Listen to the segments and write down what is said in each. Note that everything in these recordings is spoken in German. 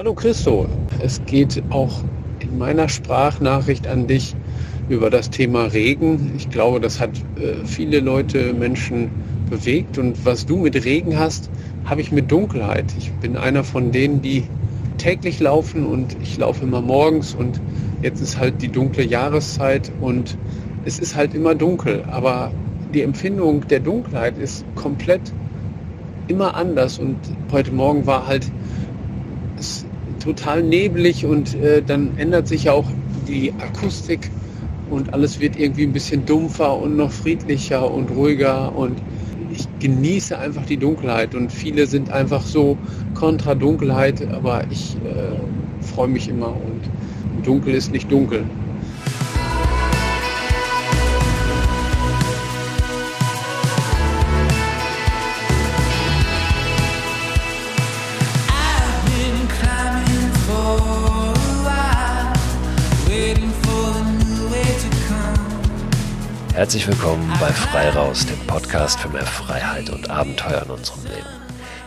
Hallo Christo, es geht auch in meiner Sprachnachricht an dich über das Thema Regen. Ich glaube, das hat äh, viele Leute, Menschen bewegt. Und was du mit Regen hast, habe ich mit Dunkelheit. Ich bin einer von denen, die täglich laufen und ich laufe immer morgens und jetzt ist halt die dunkle Jahreszeit und es ist halt immer dunkel. Aber die Empfindung der Dunkelheit ist komplett immer anders und heute Morgen war halt total neblig und äh, dann ändert sich auch die Akustik und alles wird irgendwie ein bisschen dumpfer und noch friedlicher und ruhiger und ich genieße einfach die Dunkelheit und viele sind einfach so kontra Dunkelheit, aber ich äh, freue mich immer und dunkel ist nicht dunkel. Herzlich willkommen bei Freiraus, dem Podcast für mehr Freiheit und Abenteuer in unserem Leben.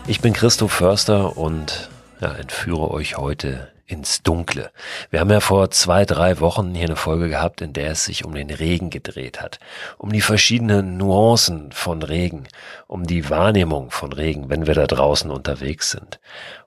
Ich bin Christoph Förster und ja, entführe euch heute ins Dunkle. Wir haben ja vor zwei, drei Wochen hier eine Folge gehabt, in der es sich um den Regen gedreht hat. Um die verschiedenen Nuancen von Regen, um die Wahrnehmung von Regen, wenn wir da draußen unterwegs sind.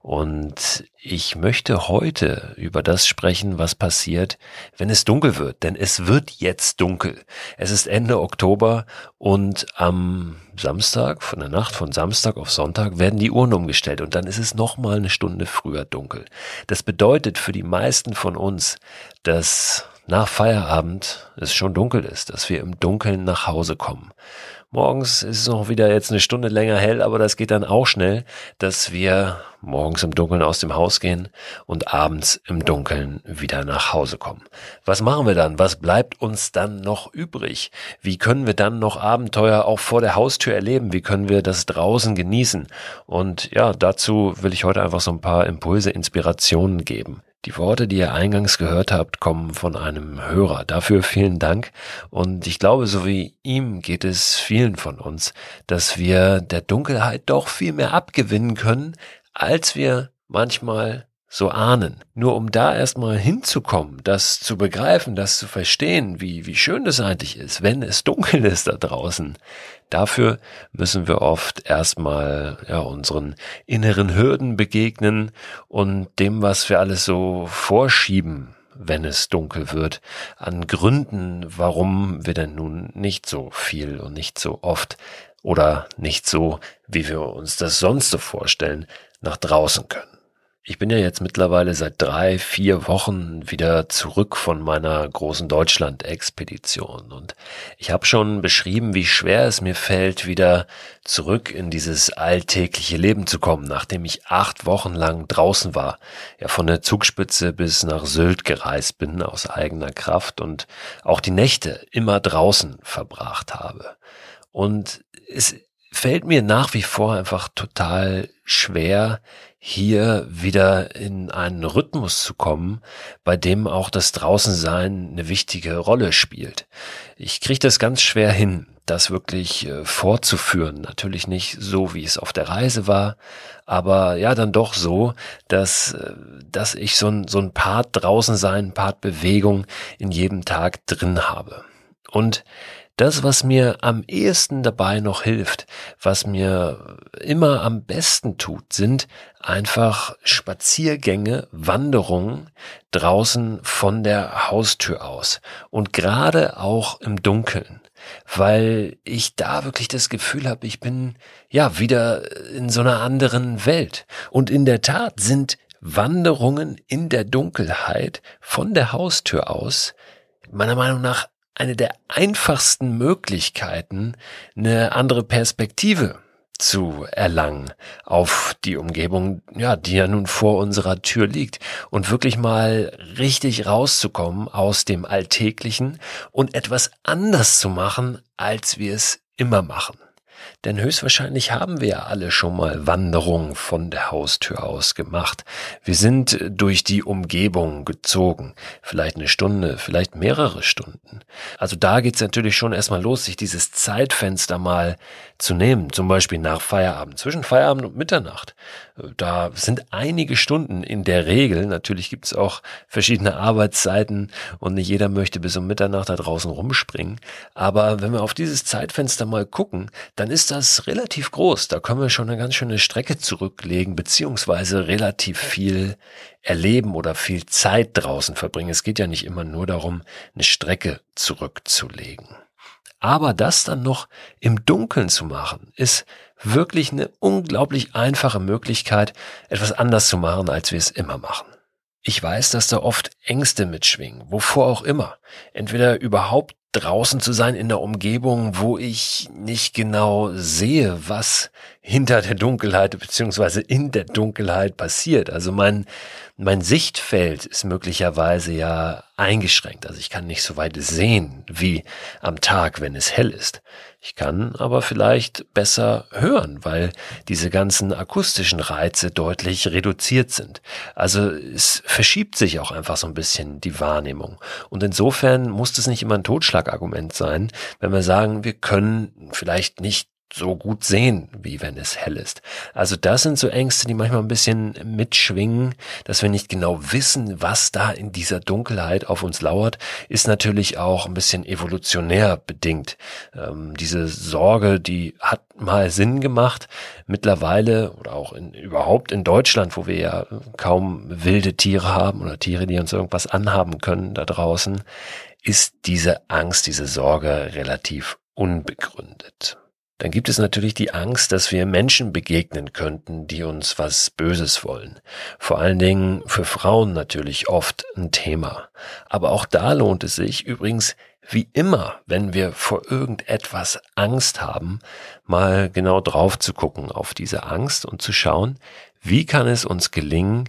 Und ich möchte heute über das sprechen, was passiert, wenn es dunkel wird. Denn es wird jetzt dunkel. Es ist Ende Oktober und am Samstag, von der Nacht von Samstag auf Sonntag, werden die Uhren umgestellt und dann ist es nochmal eine Stunde früher dunkel. Das bedeutet für die meisten von uns, dass nach Feierabend es schon dunkel ist, dass wir im Dunkeln nach Hause kommen. Morgens ist es noch wieder jetzt eine Stunde länger hell, aber das geht dann auch schnell, dass wir morgens im Dunkeln aus dem Haus gehen und abends im Dunkeln wieder nach Hause kommen. Was machen wir dann? Was bleibt uns dann noch übrig? Wie können wir dann noch Abenteuer auch vor der Haustür erleben? Wie können wir das draußen genießen? Und ja, dazu will ich heute einfach so ein paar Impulse, Inspirationen geben. Die Worte, die ihr eingangs gehört habt, kommen von einem Hörer. Dafür vielen Dank. Und ich glaube, so wie ihm geht es vielen von uns, dass wir der Dunkelheit doch viel mehr abgewinnen können, als wir manchmal so ahnen. Nur um da erstmal hinzukommen, das zu begreifen, das zu verstehen, wie, wie schön das eigentlich ist, wenn es dunkel ist da draußen. Dafür müssen wir oft erstmal, ja, unseren inneren Hürden begegnen und dem, was wir alles so vorschieben, wenn es dunkel wird, an Gründen, warum wir denn nun nicht so viel und nicht so oft oder nicht so, wie wir uns das sonst so vorstellen, nach draußen können. Ich bin ja jetzt mittlerweile seit drei, vier Wochen wieder zurück von meiner großen Deutschland-Expedition und ich habe schon beschrieben, wie schwer es mir fällt, wieder zurück in dieses alltägliche Leben zu kommen, nachdem ich acht Wochen lang draußen war, ja von der Zugspitze bis nach Sylt gereist bin aus eigener Kraft und auch die Nächte immer draußen verbracht habe. Und es fällt mir nach wie vor einfach total schwer, hier wieder in einen Rhythmus zu kommen, bei dem auch das Draußensein eine wichtige Rolle spielt. Ich kriege das ganz schwer hin, das wirklich äh, fortzuführen. Natürlich nicht so, wie es auf der Reise war, aber ja, dann doch so, dass, äh, dass ich so ein, so ein Part draußen sein, Part Bewegung in jedem Tag drin habe. Und das, was mir am ehesten dabei noch hilft, was mir immer am besten tut, sind einfach Spaziergänge, Wanderungen draußen von der Haustür aus und gerade auch im Dunkeln, weil ich da wirklich das Gefühl habe, ich bin ja wieder in so einer anderen Welt. Und in der Tat sind Wanderungen in der Dunkelheit von der Haustür aus meiner Meinung nach eine der einfachsten Möglichkeiten, eine andere Perspektive zu erlangen auf die Umgebung, ja, die ja nun vor unserer Tür liegt und wirklich mal richtig rauszukommen aus dem Alltäglichen und etwas anders zu machen, als wir es immer machen. Denn höchstwahrscheinlich haben wir ja alle schon mal Wanderungen von der Haustür aus gemacht. Wir sind durch die Umgebung gezogen. Vielleicht eine Stunde, vielleicht mehrere Stunden. Also da geht's natürlich schon erstmal los, sich dieses Zeitfenster mal zu nehmen. Zum Beispiel nach Feierabend, zwischen Feierabend und Mitternacht. Da sind einige Stunden in der Regel. Natürlich gibt's auch verschiedene Arbeitszeiten und nicht jeder möchte bis um Mitternacht da draußen rumspringen. Aber wenn wir auf dieses Zeitfenster mal gucken, dann ist das relativ groß. Da können wir schon eine ganz schöne Strecke zurücklegen, beziehungsweise relativ viel erleben oder viel Zeit draußen verbringen. Es geht ja nicht immer nur darum, eine Strecke zurückzulegen. Aber das dann noch im Dunkeln zu machen, ist wirklich eine unglaublich einfache Möglichkeit, etwas anders zu machen, als wir es immer machen. Ich weiß, dass da oft Ängste mitschwingen, wovor auch immer. Entweder überhaupt draußen zu sein in der Umgebung, wo ich nicht genau sehe, was hinter der Dunkelheit beziehungsweise in der Dunkelheit passiert. Also mein, mein Sichtfeld ist möglicherweise ja eingeschränkt. Also ich kann nicht so weit sehen wie am Tag, wenn es hell ist. Ich kann aber vielleicht besser hören, weil diese ganzen akustischen Reize deutlich reduziert sind. Also es verschiebt sich auch einfach so ein bisschen die Wahrnehmung. Und insofern muss es nicht immer ein Totschlagargument sein, wenn wir sagen, wir können vielleicht nicht so gut sehen, wie wenn es hell ist. Also das sind so Ängste, die manchmal ein bisschen mitschwingen, dass wir nicht genau wissen, was da in dieser Dunkelheit auf uns lauert, ist natürlich auch ein bisschen evolutionär bedingt. Ähm, diese Sorge, die hat mal Sinn gemacht. Mittlerweile oder auch in, überhaupt in Deutschland, wo wir ja kaum wilde Tiere haben oder Tiere, die uns irgendwas anhaben können da draußen, ist diese Angst, diese Sorge relativ unbegründet. Dann gibt es natürlich die Angst, dass wir Menschen begegnen könnten, die uns was Böses wollen. Vor allen Dingen für Frauen natürlich oft ein Thema. Aber auch da lohnt es sich übrigens wie immer, wenn wir vor irgendetwas Angst haben, mal genau drauf zu gucken auf diese Angst und zu schauen, wie kann es uns gelingen,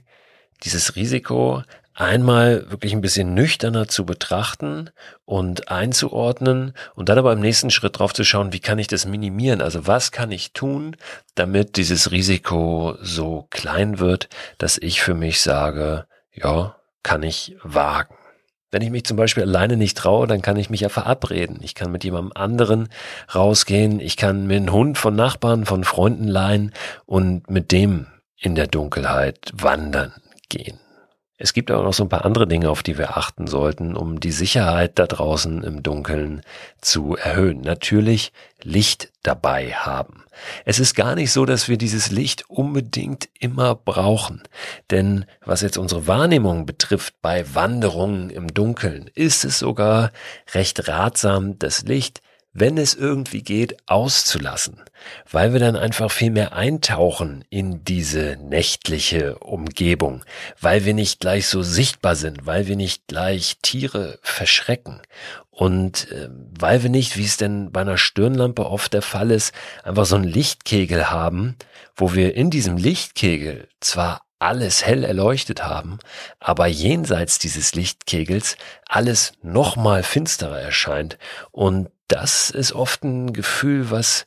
dieses Risiko einmal wirklich ein bisschen nüchterner zu betrachten und einzuordnen und dann aber im nächsten Schritt drauf zu schauen, wie kann ich das minimieren? Also was kann ich tun, damit dieses Risiko so klein wird, dass ich für mich sage, ja, kann ich wagen. Wenn ich mich zum Beispiel alleine nicht traue, dann kann ich mich ja verabreden. Ich kann mit jemandem anderen rausgehen. Ich kann mir einen Hund von Nachbarn, von Freunden leihen und mit dem in der Dunkelheit wandern gehen. Es gibt aber noch so ein paar andere Dinge, auf die wir achten sollten, um die Sicherheit da draußen im Dunkeln zu erhöhen. Natürlich Licht dabei haben. Es ist gar nicht so, dass wir dieses Licht unbedingt immer brauchen. Denn was jetzt unsere Wahrnehmung betrifft bei Wanderungen im Dunkeln, ist es sogar recht ratsam, das Licht wenn es irgendwie geht, auszulassen, weil wir dann einfach viel mehr eintauchen in diese nächtliche Umgebung, weil wir nicht gleich so sichtbar sind, weil wir nicht gleich Tiere verschrecken und äh, weil wir nicht, wie es denn bei einer Stirnlampe oft der Fall ist, einfach so einen Lichtkegel haben, wo wir in diesem Lichtkegel zwar alles hell erleuchtet haben, aber jenseits dieses Lichtkegels alles nochmal finsterer erscheint. Und das ist oft ein Gefühl, was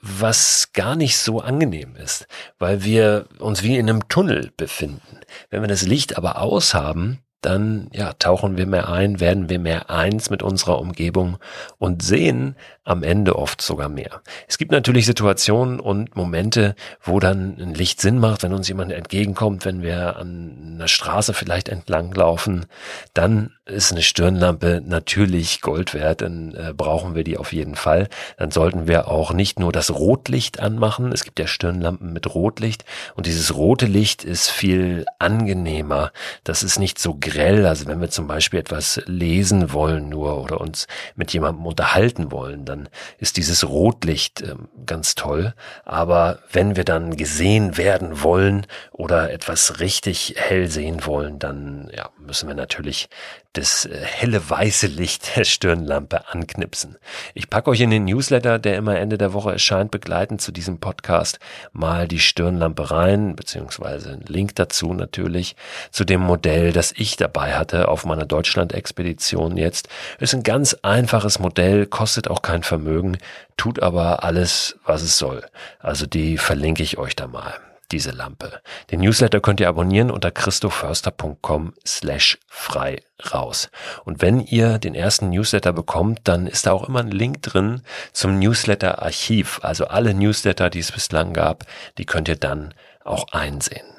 was gar nicht so angenehm ist, weil wir uns wie in einem Tunnel befinden. Wenn wir das Licht aber aushaben, dann ja, tauchen wir mehr ein, werden wir mehr eins mit unserer Umgebung und sehen am Ende oft sogar mehr. Es gibt natürlich Situationen und Momente, wo dann ein Licht Sinn macht, wenn uns jemand entgegenkommt, wenn wir an einer Straße vielleicht entlang laufen, dann ist eine Stirnlampe natürlich Gold wert, dann äh, brauchen wir die auf jeden Fall. Dann sollten wir auch nicht nur das Rotlicht anmachen, es gibt ja Stirnlampen mit Rotlicht und dieses rote Licht ist viel angenehmer. Das ist nicht so grell, also wenn wir zum Beispiel etwas lesen wollen nur oder uns mit jemandem unterhalten wollen, dann ist dieses Rotlicht äh, ganz toll. Aber wenn wir dann gesehen werden wollen oder etwas richtig hell sehen wollen, dann ja, müssen wir natürlich das äh, helle weiße Licht der Stirnlampe anknipsen. Ich packe euch in den Newsletter, der immer Ende der Woche erscheint, begleitend zu diesem Podcast, mal die Stirnlampe rein, beziehungsweise einen Link dazu natürlich, zu dem Modell, das ich ich dabei hatte auf meiner Deutschland-Expedition jetzt. Ist ein ganz einfaches Modell, kostet auch kein Vermögen, tut aber alles, was es soll. Also die verlinke ich euch da mal diese Lampe. Den Newsletter könnt ihr abonnieren unter christoförster.com slash frei raus. Und wenn ihr den ersten Newsletter bekommt, dann ist da auch immer ein Link drin zum Newsletter Archiv. Also alle Newsletter, die es bislang gab, die könnt ihr dann auch einsehen.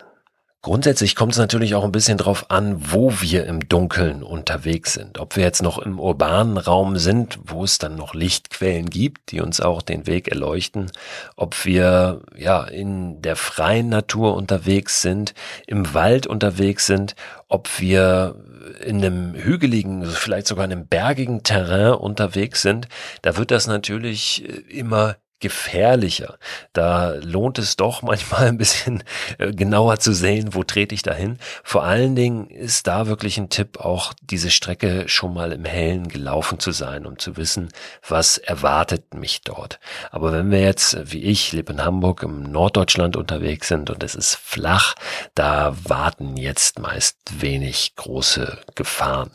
Grundsätzlich kommt es natürlich auch ein bisschen drauf an, wo wir im Dunkeln unterwegs sind. Ob wir jetzt noch im urbanen Raum sind, wo es dann noch Lichtquellen gibt, die uns auch den Weg erleuchten. Ob wir ja in der freien Natur unterwegs sind, im Wald unterwegs sind, ob wir in einem hügeligen, vielleicht sogar in einem bergigen Terrain unterwegs sind. Da wird das natürlich äh, immer gefährlicher. Da lohnt es doch manchmal ein bisschen äh, genauer zu sehen, wo trete ich dahin. Vor allen Dingen ist da wirklich ein Tipp, auch diese Strecke schon mal im Hellen gelaufen zu sein, um zu wissen, was erwartet mich dort. Aber wenn wir jetzt, wie ich, lebe in Hamburg, im Norddeutschland unterwegs sind und es ist flach, da warten jetzt meist wenig große Gefahren.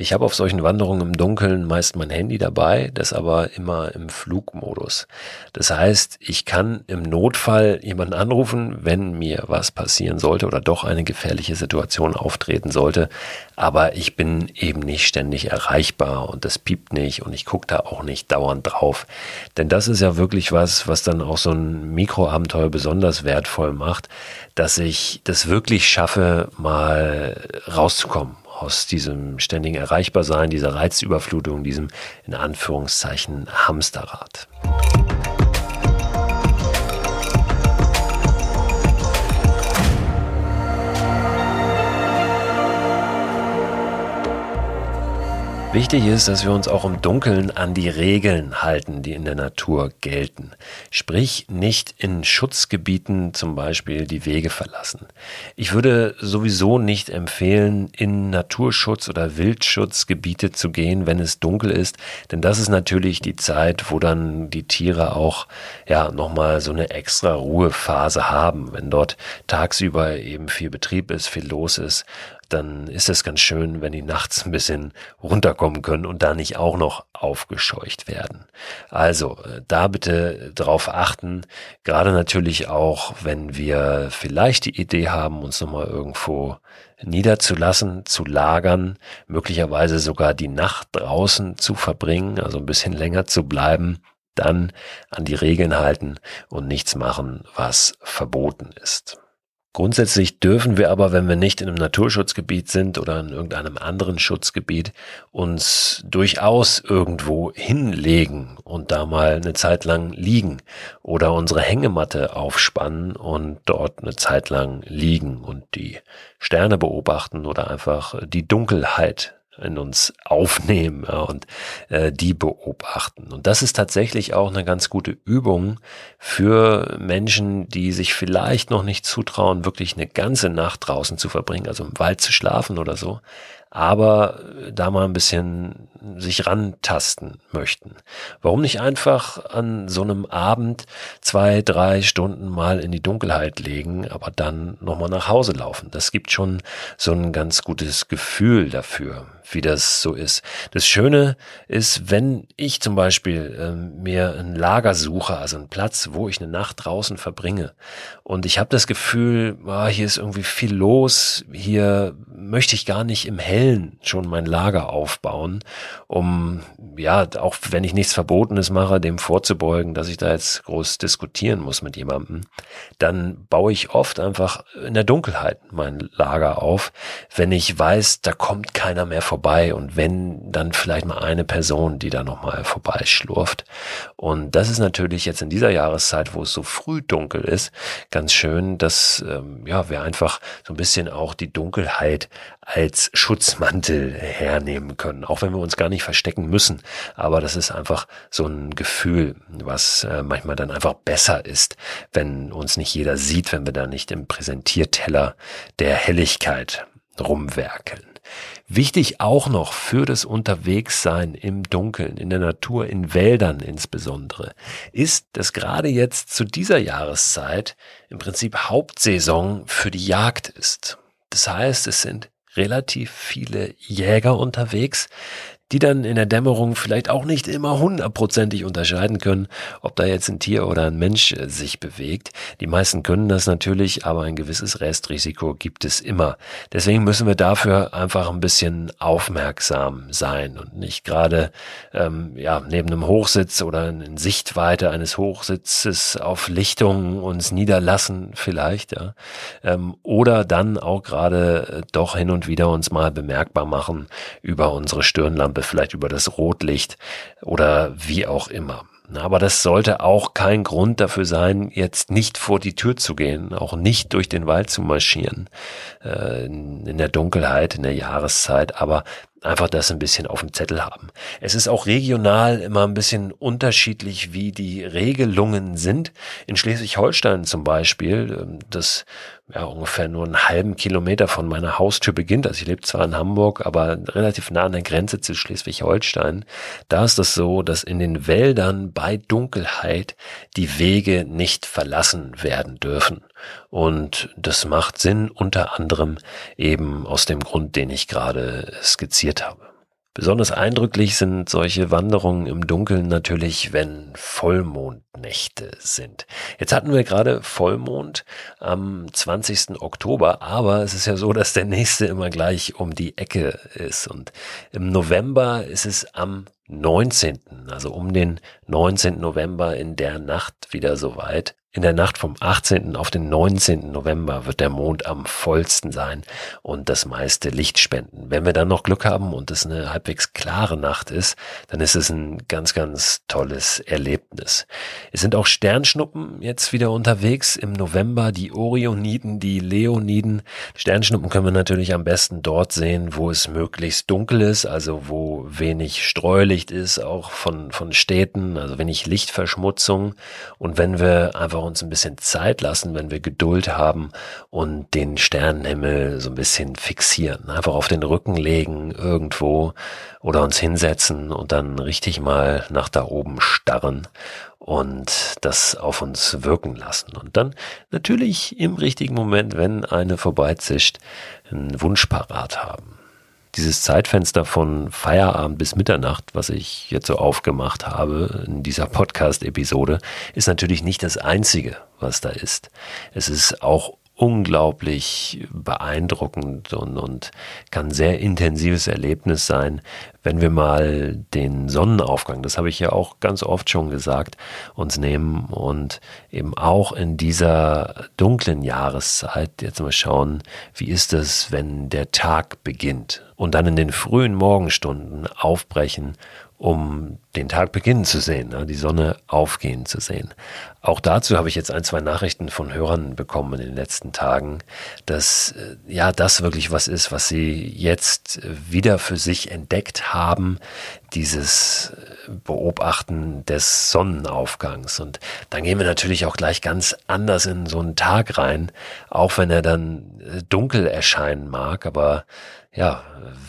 Ich habe auf solchen Wanderungen im Dunkeln meist mein Handy dabei, das aber immer im Flugmodus. Das heißt, ich kann im Notfall jemanden anrufen, wenn mir was passieren sollte oder doch eine gefährliche Situation auftreten sollte, aber ich bin eben nicht ständig erreichbar und das piept nicht und ich gucke da auch nicht dauernd drauf. Denn das ist ja wirklich was, was dann auch so ein Mikroabenteuer besonders wertvoll macht, dass ich das wirklich schaffe, mal rauszukommen aus diesem ständigen Erreichbarsein, dieser Reizüberflutung, diesem in Anführungszeichen Hamsterrad. Wichtig ist, dass wir uns auch im Dunkeln an die Regeln halten, die in der Natur gelten. Sprich, nicht in Schutzgebieten zum Beispiel die Wege verlassen. Ich würde sowieso nicht empfehlen, in Naturschutz- oder Wildschutzgebiete zu gehen, wenn es dunkel ist, denn das ist natürlich die Zeit, wo dann die Tiere auch, ja, nochmal so eine extra Ruhephase haben, wenn dort tagsüber eben viel Betrieb ist, viel los ist dann ist es ganz schön, wenn die nachts ein bisschen runterkommen können und da nicht auch noch aufgescheucht werden. Also äh, da bitte drauf achten, gerade natürlich auch, wenn wir vielleicht die Idee haben, uns nochmal irgendwo niederzulassen, zu lagern, möglicherweise sogar die Nacht draußen zu verbringen, also ein bisschen länger zu bleiben, dann an die Regeln halten und nichts machen, was verboten ist. Grundsätzlich dürfen wir aber, wenn wir nicht in einem Naturschutzgebiet sind oder in irgendeinem anderen Schutzgebiet, uns durchaus irgendwo hinlegen und da mal eine Zeit lang liegen oder unsere Hängematte aufspannen und dort eine Zeit lang liegen und die Sterne beobachten oder einfach die Dunkelheit in uns aufnehmen ja, und äh, die beobachten. Und das ist tatsächlich auch eine ganz gute Übung für Menschen, die sich vielleicht noch nicht zutrauen, wirklich eine ganze Nacht draußen zu verbringen, also im Wald zu schlafen oder so, aber da mal ein bisschen sich rantasten möchten. Warum nicht einfach an so einem Abend zwei, drei Stunden mal in die Dunkelheit legen, aber dann nochmal nach Hause laufen? Das gibt schon so ein ganz gutes Gefühl dafür, wie das so ist. Das Schöne ist, wenn ich zum Beispiel äh, mir ein Lager suche, also einen Platz, wo ich eine Nacht draußen verbringe und ich habe das Gefühl, ah, hier ist irgendwie viel los, hier möchte ich gar nicht im Hellen schon mein Lager aufbauen, um, ja, auch wenn ich nichts Verbotenes mache, dem vorzubeugen, dass ich da jetzt groß diskutieren muss mit jemandem, dann baue ich oft einfach in der Dunkelheit mein Lager auf, wenn ich weiß, da kommt keiner mehr vorbei und wenn, dann vielleicht mal eine Person, die da nochmal vorbeischlurft. Und das ist natürlich jetzt in dieser Jahreszeit, wo es so früh dunkel ist, ganz schön, dass ähm, ja, wir einfach so ein bisschen auch die Dunkelheit als Schutzmantel hernehmen können, auch wenn wir uns gar nicht verstecken müssen. Aber das ist einfach so ein Gefühl, was äh, manchmal dann einfach besser ist, wenn uns nicht jeder sieht, wenn wir da nicht im Präsentierteller der Helligkeit rumwerkeln. Wichtig auch noch für das Unterwegssein im Dunkeln, in der Natur, in Wäldern insbesondere, ist, dass gerade jetzt zu dieser Jahreszeit im Prinzip Hauptsaison für die Jagd ist. Das heißt, es sind relativ viele Jäger unterwegs, die dann in der Dämmerung vielleicht auch nicht immer hundertprozentig unterscheiden können, ob da jetzt ein Tier oder ein Mensch äh, sich bewegt. Die meisten können das natürlich, aber ein gewisses Restrisiko gibt es immer. Deswegen müssen wir dafür einfach ein bisschen aufmerksam sein und nicht gerade ähm, ja neben einem Hochsitz oder in Sichtweite eines Hochsitzes auf Lichtungen uns niederlassen vielleicht, ja, ähm, oder dann auch gerade äh, doch hin und wieder uns mal bemerkbar machen über unsere Stirnlampe Farbe, vielleicht über das Rotlicht oder wie auch immer. Aber das sollte auch kein Grund dafür sein, jetzt nicht vor die Tür zu gehen, auch nicht durch den Wald zu marschieren, äh, in der Dunkelheit, in der Jahreszeit, aber einfach das ein bisschen auf dem Zettel haben. Es ist auch regional immer ein bisschen unterschiedlich, wie die Regelungen sind. In Schleswig-Holstein zum Beispiel, ähm, das ja, ungefähr nur einen halben Kilometer von meiner Haustür beginnt. Also ich lebe zwar in Hamburg, aber relativ nah an der Grenze zu Schleswig-Holstein. Da ist das so, dass in den Wäldern bei Dunkelheit die Wege nicht verlassen werden dürfen. Und das macht Sinn unter anderem eben aus dem Grund, den ich gerade skizziert habe. Besonders eindrücklich sind solche Wanderungen im Dunkeln natürlich, wenn Vollmondnächte sind. Jetzt hatten wir gerade Vollmond am 20. Oktober, aber es ist ja so, dass der nächste immer gleich um die Ecke ist. Und im November ist es am 19., also um den 19. November in der Nacht wieder soweit. In der Nacht vom 18. auf den 19. November wird der Mond am vollsten sein und das meiste Licht spenden. Wenn wir dann noch Glück haben und es eine halbwegs klare Nacht ist, dann ist es ein ganz, ganz tolles Erlebnis. Es sind auch Sternschnuppen jetzt wieder unterwegs im November, die Orioniden, die Leoniden. Sternschnuppen können wir natürlich am besten dort sehen, wo es möglichst dunkel ist, also wo wenig Streulicht ist, auch von, von Städten, also wenig Lichtverschmutzung. Und wenn wir einfach uns ein bisschen Zeit lassen, wenn wir Geduld haben und den Sternenhimmel so ein bisschen fixieren. Einfach auf den Rücken legen irgendwo oder uns hinsetzen und dann richtig mal nach da oben starren und das auf uns wirken lassen. Und dann natürlich im richtigen Moment, wenn eine vorbeizischt, einen Wunsch parat haben dieses Zeitfenster von Feierabend bis Mitternacht, was ich jetzt so aufgemacht habe in dieser Podcast-Episode, ist natürlich nicht das einzige, was da ist. Es ist auch unglaublich beeindruckend und, und kann sehr intensives Erlebnis sein, wenn wir mal den Sonnenaufgang, das habe ich ja auch ganz oft schon gesagt, uns nehmen und eben auch in dieser dunklen Jahreszeit jetzt mal schauen, wie ist es, wenn der Tag beginnt und dann in den frühen Morgenstunden aufbrechen um den Tag beginnen zu sehen, ne, die Sonne aufgehen zu sehen. Auch dazu habe ich jetzt ein, zwei Nachrichten von Hörern bekommen in den letzten Tagen, dass äh, ja das wirklich was ist, was sie jetzt wieder für sich entdeckt haben, dieses äh, Beobachten des Sonnenaufgangs. Und dann gehen wir natürlich auch gleich ganz anders in so einen Tag rein, auch wenn er dann äh, dunkel erscheinen mag, aber ja,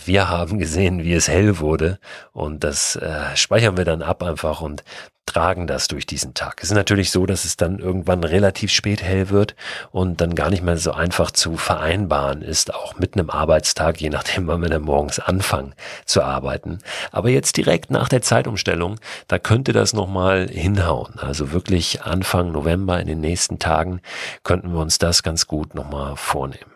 wir haben gesehen, wie es hell wurde und das äh, speichern wir dann ab einfach und tragen das durch diesen Tag. Es ist natürlich so, dass es dann irgendwann relativ spät hell wird und dann gar nicht mehr so einfach zu vereinbaren ist, auch mit einem Arbeitstag, je nachdem, wann wir dann morgens anfangen zu arbeiten. Aber jetzt direkt nach der Zeitumstellung, da könnte das nochmal hinhauen. Also wirklich Anfang November in den nächsten Tagen könnten wir uns das ganz gut nochmal vornehmen.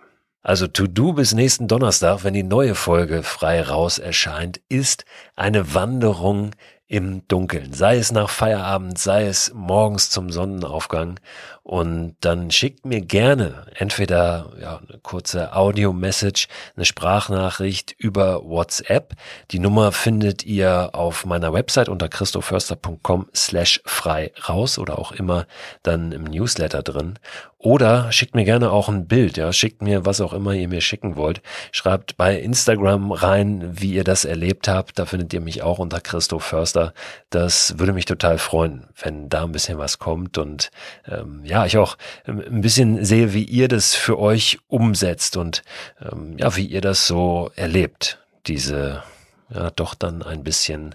Also To-Do bis nächsten Donnerstag, wenn die neue Folge frei raus erscheint, ist eine Wanderung im Dunkeln. Sei es nach Feierabend, sei es morgens zum Sonnenaufgang. Und dann schickt mir gerne entweder ja, eine kurze Audio-Message, eine Sprachnachricht über WhatsApp. Die Nummer findet ihr auf meiner Website unter christoförster.com slash frei raus oder auch immer dann im Newsletter drin. Oder schickt mir gerne auch ein Bild, ja, schickt mir was auch immer ihr mir schicken wollt. Schreibt bei Instagram rein, wie ihr das erlebt habt. Da findet ihr mich auch unter Christoph Förster. Das würde mich total freuen, wenn da ein bisschen was kommt und ähm, ja, ich auch ein bisschen sehe, wie ihr das für euch umsetzt und ähm, ja, wie ihr das so erlebt. Diese ja doch dann ein bisschen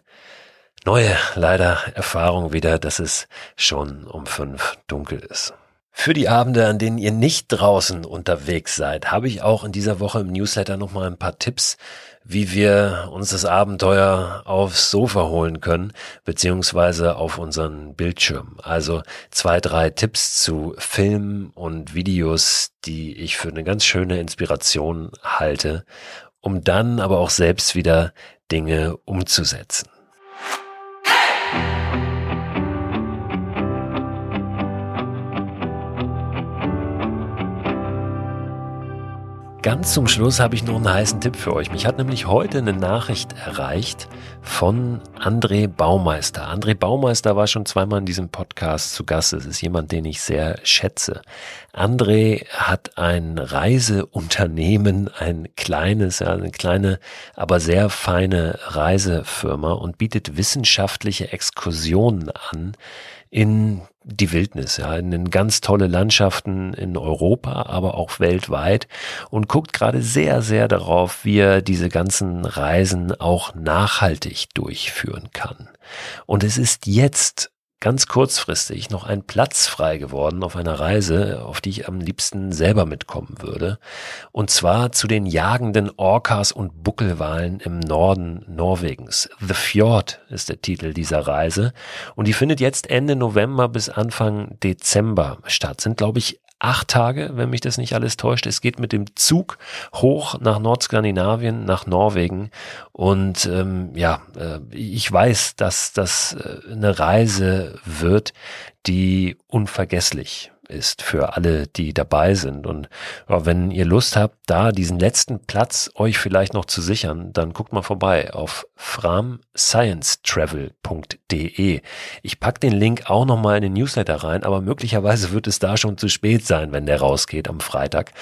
neue leider Erfahrung wieder, dass es schon um fünf dunkel ist. Für die Abende, an denen ihr nicht draußen unterwegs seid, habe ich auch in dieser Woche im Newsletter nochmal ein paar Tipps, wie wir uns das Abenteuer aufs Sofa holen können, beziehungsweise auf unseren Bildschirm. Also zwei, drei Tipps zu Filmen und Videos, die ich für eine ganz schöne Inspiration halte, um dann aber auch selbst wieder Dinge umzusetzen. Ganz zum Schluss habe ich noch einen heißen Tipp für euch. Mich hat nämlich heute eine Nachricht erreicht von André Baumeister. André Baumeister war schon zweimal in diesem Podcast zu Gast. Es ist jemand, den ich sehr schätze. André hat ein Reiseunternehmen, ein kleines, eine kleine, aber sehr feine Reisefirma und bietet wissenschaftliche Exkursionen an in die Wildnis, ja, in ganz tolle Landschaften in Europa, aber auch weltweit und guckt gerade sehr, sehr darauf, wie er diese ganzen Reisen auch nachhaltig durchführen kann. Und es ist jetzt ganz kurzfristig noch ein Platz frei geworden auf einer Reise, auf die ich am liebsten selber mitkommen würde. Und zwar zu den jagenden Orcas und Buckelwalen im Norden Norwegens. The Fjord ist der Titel dieser Reise. Und die findet jetzt Ende November bis Anfang Dezember statt. Sind, glaube ich, acht Tage, wenn mich das nicht alles täuscht. Es geht mit dem Zug hoch nach Nordskandinavien, nach Norwegen. Und ähm, ja, äh, ich weiß, dass das äh, eine Reise wird, die unvergesslich ist für alle, die dabei sind. Und wenn ihr Lust habt, da diesen letzten Platz euch vielleicht noch zu sichern, dann guckt mal vorbei auf framsciencetravel.de. Ich pack den Link auch nochmal in den Newsletter rein, aber möglicherweise wird es da schon zu spät sein, wenn der rausgeht am Freitag.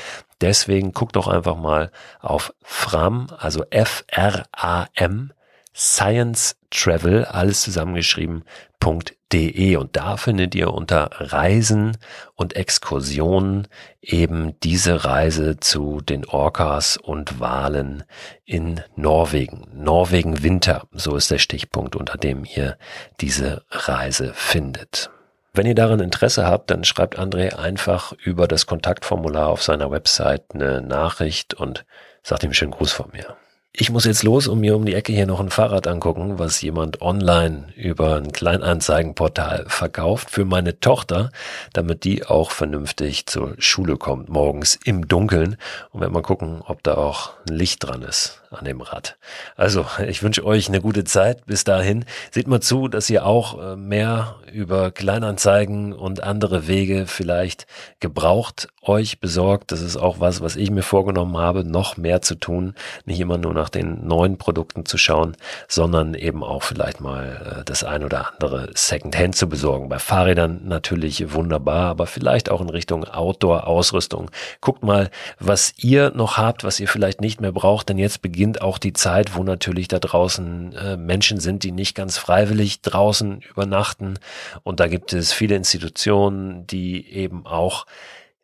Deswegen guckt doch einfach mal auf fram, also F-R-A-M, Science Travel, alles zusammengeschrieben.de und da findet ihr unter Reisen und Exkursionen eben diese Reise zu den Orcas und Walen in Norwegen. Norwegen Winter, so ist der Stichpunkt, unter dem ihr diese Reise findet. Wenn ihr daran Interesse habt, dann schreibt André einfach über das Kontaktformular auf seiner Website eine Nachricht und sagt ihm schönen Gruß von mir. Ich muss jetzt los und mir um die Ecke hier noch ein Fahrrad angucken, was jemand online über ein Kleinanzeigenportal verkauft für meine Tochter, damit die auch vernünftig zur Schule kommt, morgens im Dunkeln. Und wir mal gucken, ob da auch ein Licht dran ist an dem Rad. Also, ich wünsche euch eine gute Zeit. Bis dahin. Seht mal zu, dass ihr auch äh, mehr über Kleinanzeigen und andere Wege vielleicht gebraucht euch besorgt. Das ist auch was, was ich mir vorgenommen habe, noch mehr zu tun. Nicht immer nur nach den neuen Produkten zu schauen, sondern eben auch vielleicht mal äh, das ein oder andere Secondhand zu besorgen. Bei Fahrrädern natürlich wunderbar, aber vielleicht auch in Richtung Outdoor-Ausrüstung. Guckt mal, was ihr noch habt, was ihr vielleicht nicht mehr braucht, denn jetzt beginnt beginnt auch die Zeit, wo natürlich da draußen äh, Menschen sind, die nicht ganz freiwillig draußen übernachten. Und da gibt es viele Institutionen, die eben auch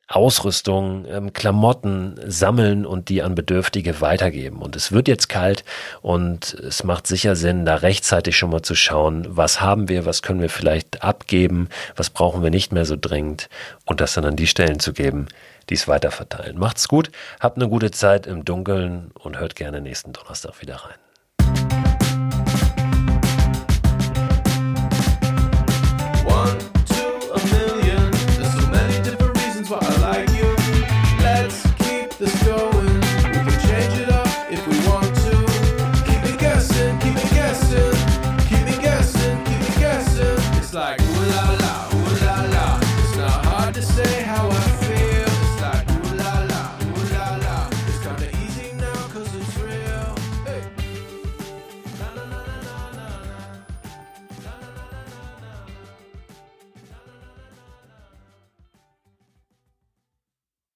Ausrüstung, ähm, Klamotten sammeln und die an Bedürftige weitergeben. Und es wird jetzt kalt und es macht sicher Sinn, da rechtzeitig schon mal zu schauen, was haben wir, was können wir vielleicht abgeben, was brauchen wir nicht mehr so dringend und das dann an die Stellen zu geben, die es weiterverteilen. Macht's gut, habt eine gute Zeit im Dunkeln und hört gerne nächsten Donnerstag wieder rein.